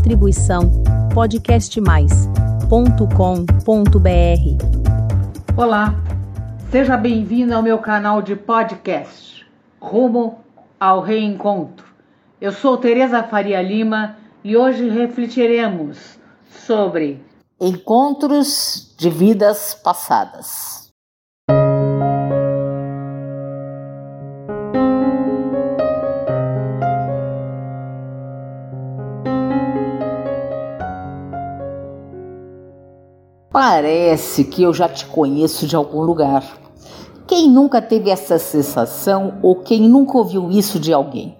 Distribuição podcastmais.com.br. Olá, seja bem-vindo ao meu canal de podcast Rumo ao Reencontro. Eu sou Tereza Faria Lima e hoje refletiremos sobre encontros de vidas passadas. Parece que eu já te conheço de algum lugar. Quem nunca teve essa sensação ou quem nunca ouviu isso de alguém?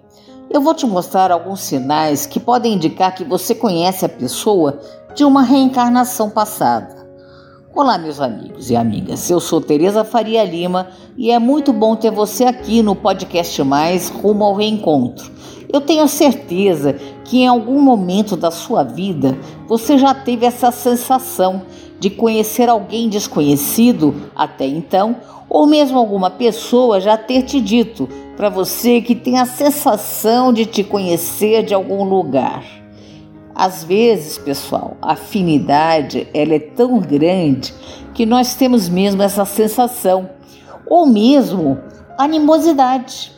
Eu vou te mostrar alguns sinais que podem indicar que você conhece a pessoa de uma reencarnação passada. Olá, meus amigos e amigas. Eu sou Tereza Faria Lima e é muito bom ter você aqui no podcast Mais Rumo ao Reencontro. Eu tenho certeza que em algum momento da sua vida você já teve essa sensação de conhecer alguém desconhecido até então, ou mesmo alguma pessoa já ter te dito para você que tem a sensação de te conhecer de algum lugar. Às vezes, pessoal, a afinidade ela é tão grande que nós temos mesmo essa sensação, ou mesmo animosidade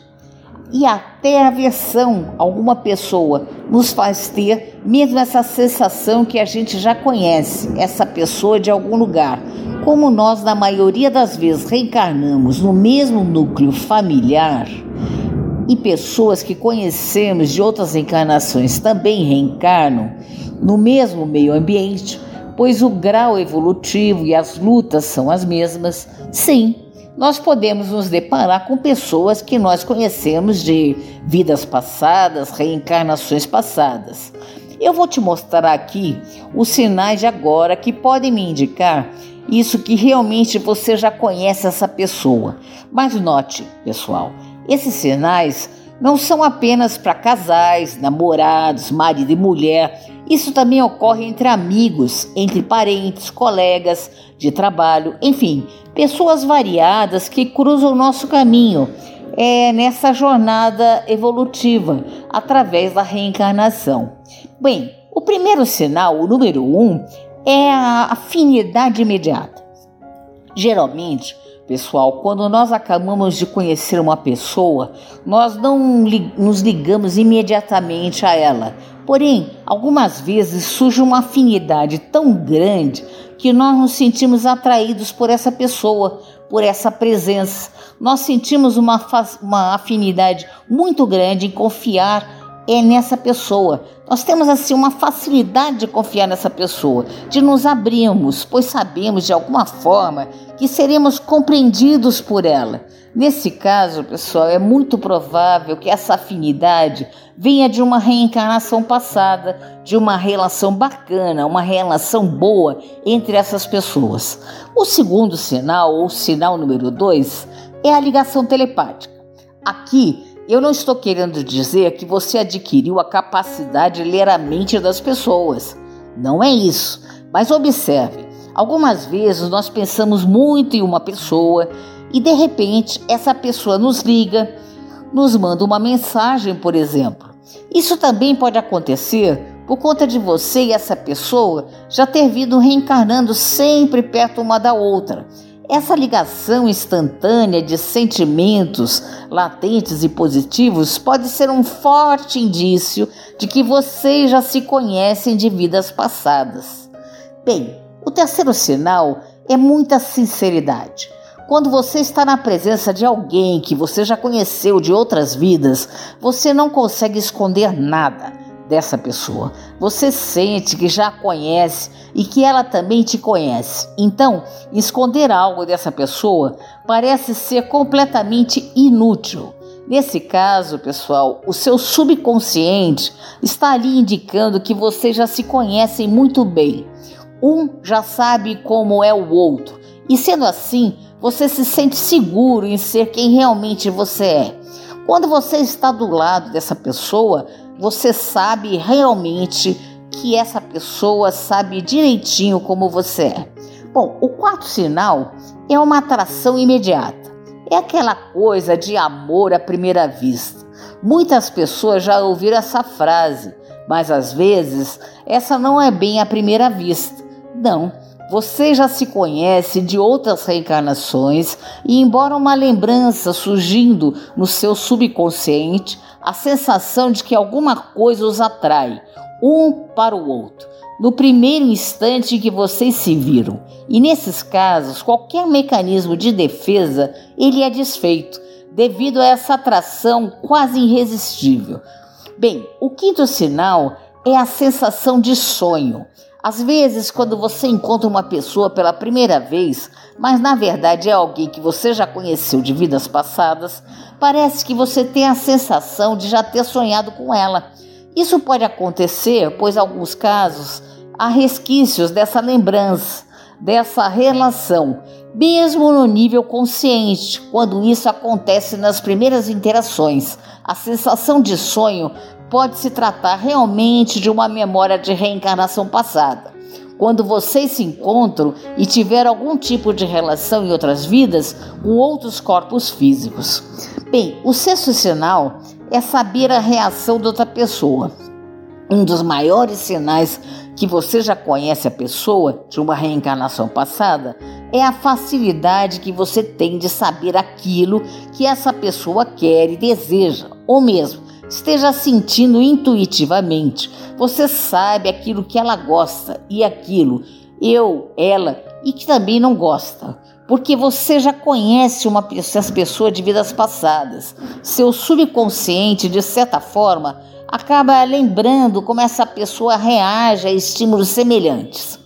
e até aversão alguma pessoa nos faz ter mesmo essa sensação que a gente já conhece essa pessoa de algum lugar. Como nós, na maioria das vezes, reencarnamos no mesmo núcleo familiar e pessoas que conhecemos de outras encarnações também reencarnam no mesmo meio ambiente, pois o grau evolutivo e as lutas são as mesmas, sim, nós podemos nos deparar com pessoas que nós conhecemos de vidas passadas, reencarnações passadas. Eu vou te mostrar aqui os sinais de agora que podem me indicar isso que realmente você já conhece essa pessoa. Mas note, pessoal, esses sinais não são apenas para casais, namorados, marido e mulher. Isso também ocorre entre amigos, entre parentes, colegas de trabalho, enfim, pessoas variadas que cruzam o nosso caminho é, nessa jornada evolutiva através da reencarnação. Bem, o primeiro sinal, o número um, é a afinidade imediata. Geralmente, pessoal, quando nós acabamos de conhecer uma pessoa, nós não nos ligamos imediatamente a ela. Porém, algumas vezes surge uma afinidade tão grande que nós nos sentimos atraídos por essa pessoa, por essa presença. Nós sentimos uma, uma afinidade muito grande em confiar é nessa pessoa. Nós temos assim uma facilidade de confiar nessa pessoa, de nos abrirmos, pois sabemos de alguma forma que seremos compreendidos por ela. Nesse caso, pessoal, é muito provável que essa afinidade venha de uma reencarnação passada, de uma relação bacana, uma relação boa entre essas pessoas. O segundo sinal, ou sinal número dois, é a ligação telepática. Aqui eu não estou querendo dizer que você adquiriu a capacidade de ler a mente das pessoas. Não é isso. Mas observe: algumas vezes nós pensamos muito em uma pessoa e de repente essa pessoa nos liga, nos manda uma mensagem, por exemplo. Isso também pode acontecer por conta de você e essa pessoa já ter vindo reencarnando sempre perto uma da outra essa ligação instantânea de sentimentos latentes e positivos pode ser um forte indício de que vocês já se conhecem de vidas passadas. Bem, o terceiro sinal é muita sinceridade. Quando você está na presença de alguém que você já conheceu de outras vidas, você não consegue esconder nada dessa pessoa. Você sente que já conhece e que ela também te conhece. Então, esconder algo dessa pessoa parece ser completamente inútil. Nesse caso, pessoal, o seu subconsciente está ali indicando que vocês já se conhecem muito bem. Um já sabe como é o outro. E sendo assim, você se sente seguro em ser quem realmente você é. Quando você está do lado dessa pessoa, você sabe realmente que essa pessoa sabe direitinho como você é. Bom, o quarto sinal é uma atração imediata. É aquela coisa de amor à primeira vista. Muitas pessoas já ouviram essa frase, Mas às vezes, essa não é bem a primeira vista. Não. Você já se conhece de outras reencarnações e, embora uma lembrança surgindo no seu subconsciente, a sensação de que alguma coisa os atrai, um para o outro, no primeiro instante em que vocês se viram. E nesses casos, qualquer mecanismo de defesa ele é desfeito devido a essa atração quase irresistível. Bem, o quinto sinal é a sensação de sonho. Às vezes, quando você encontra uma pessoa pela primeira vez, mas na verdade é alguém que você já conheceu de vidas passadas, parece que você tem a sensação de já ter sonhado com ela. Isso pode acontecer, pois em alguns casos há resquícios dessa lembrança, dessa relação, mesmo no nível consciente, quando isso acontece nas primeiras interações. A sensação de sonho pode se tratar realmente de uma memória de reencarnação passada. Quando vocês se encontram e tiver algum tipo de relação em outras vidas com outros corpos físicos. Bem, o sexto sinal é saber a reação da outra pessoa. Um dos maiores sinais que você já conhece a pessoa de uma reencarnação passada é a facilidade que você tem de saber aquilo que essa pessoa quer e deseja, ou mesmo esteja sentindo intuitivamente. Você sabe aquilo que ela gosta e aquilo eu, ela e que também não gosta. Porque você já conhece uma essa pessoa de vidas passadas. Seu subconsciente, de certa forma, acaba lembrando como essa pessoa reage a estímulos semelhantes.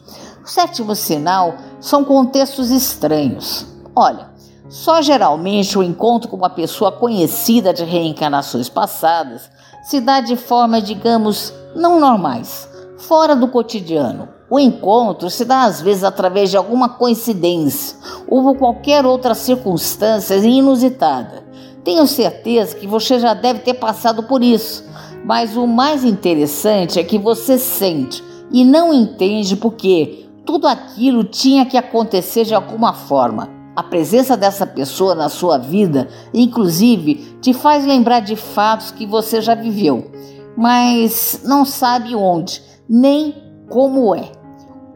O sétimo sinal são contextos estranhos. Olha, só geralmente o encontro com uma pessoa conhecida de reencarnações passadas se dá de forma, digamos, não normais, fora do cotidiano. O encontro se dá às vezes através de alguma coincidência ou qualquer outra circunstância inusitada. Tenho certeza que você já deve ter passado por isso, mas o mais interessante é que você sente e não entende porque tudo aquilo tinha que acontecer de alguma forma. A presença dessa pessoa na sua vida, inclusive, te faz lembrar de fatos que você já viveu, mas não sabe onde, nem como é.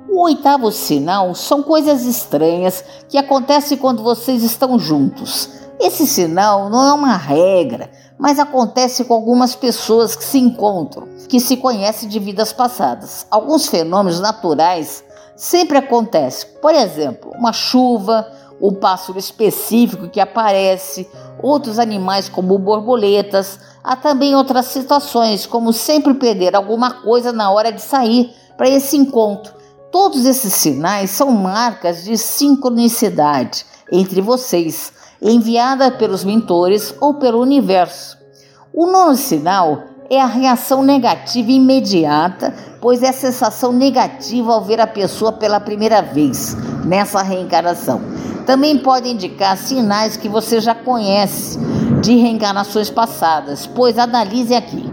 O oitavo sinal são coisas estranhas que acontecem quando vocês estão juntos. Esse sinal não é uma regra, mas acontece com algumas pessoas que se encontram, que se conhecem de vidas passadas. Alguns fenômenos naturais sempre acontecem. Por exemplo, uma chuva, um pássaro específico que aparece, outros animais como borboletas, há também outras situações, como sempre perder alguma coisa na hora de sair para esse encontro. Todos esses sinais são marcas de sincronicidade entre vocês enviada pelos mentores ou pelo universo. O nono sinal é a reação negativa imediata, pois é a sensação negativa ao ver a pessoa pela primeira vez nessa reencarnação. Também pode indicar sinais que você já conhece de reencarnações passadas, pois analise aqui.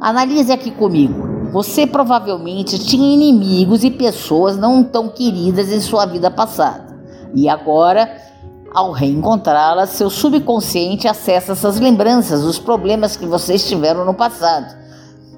Analise aqui comigo. Você provavelmente tinha inimigos e pessoas não tão queridas em sua vida passada. E agora ao reencontrá-la, seu subconsciente acessa essas lembranças, os problemas que vocês tiveram no passado,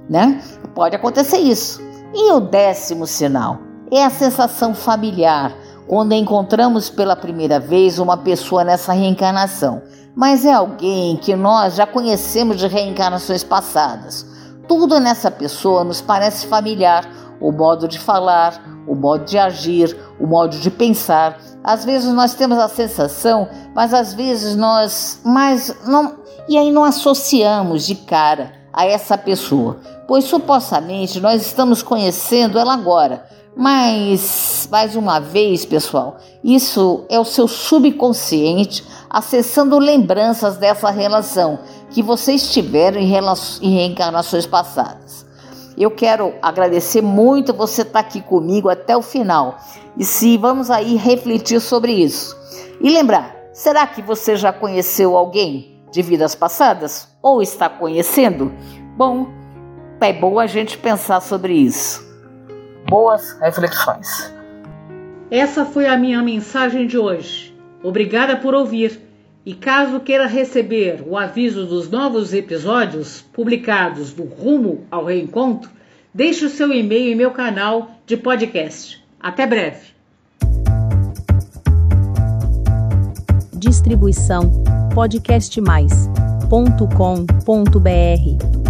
né? Pode acontecer isso. E o décimo sinal é a sensação familiar, quando encontramos pela primeira vez uma pessoa nessa reencarnação, mas é alguém que nós já conhecemos de reencarnações passadas. Tudo nessa pessoa nos parece familiar, o modo de falar, o modo de agir, o modo de pensar, às vezes nós temos a sensação, mas às vezes nós mais não e aí não associamos de cara a essa pessoa, pois supostamente nós estamos conhecendo ela agora. Mas mais uma vez, pessoal, isso é o seu subconsciente acessando lembranças dessa relação que vocês tiveram em, em reencarnações passadas. Eu quero agradecer muito você estar aqui comigo até o final. E se vamos aí refletir sobre isso. E lembrar, será que você já conheceu alguém de vidas passadas ou está conhecendo? Bom, é bom a gente pensar sobre isso. Boas reflexões. Essa foi a minha mensagem de hoje. Obrigada por ouvir E caso queira receber o aviso dos novos episódios publicados do Rumo ao Reencontro, deixe o seu e-mail em meu canal de podcast. Até breve. Distribuição podcastmais.com.br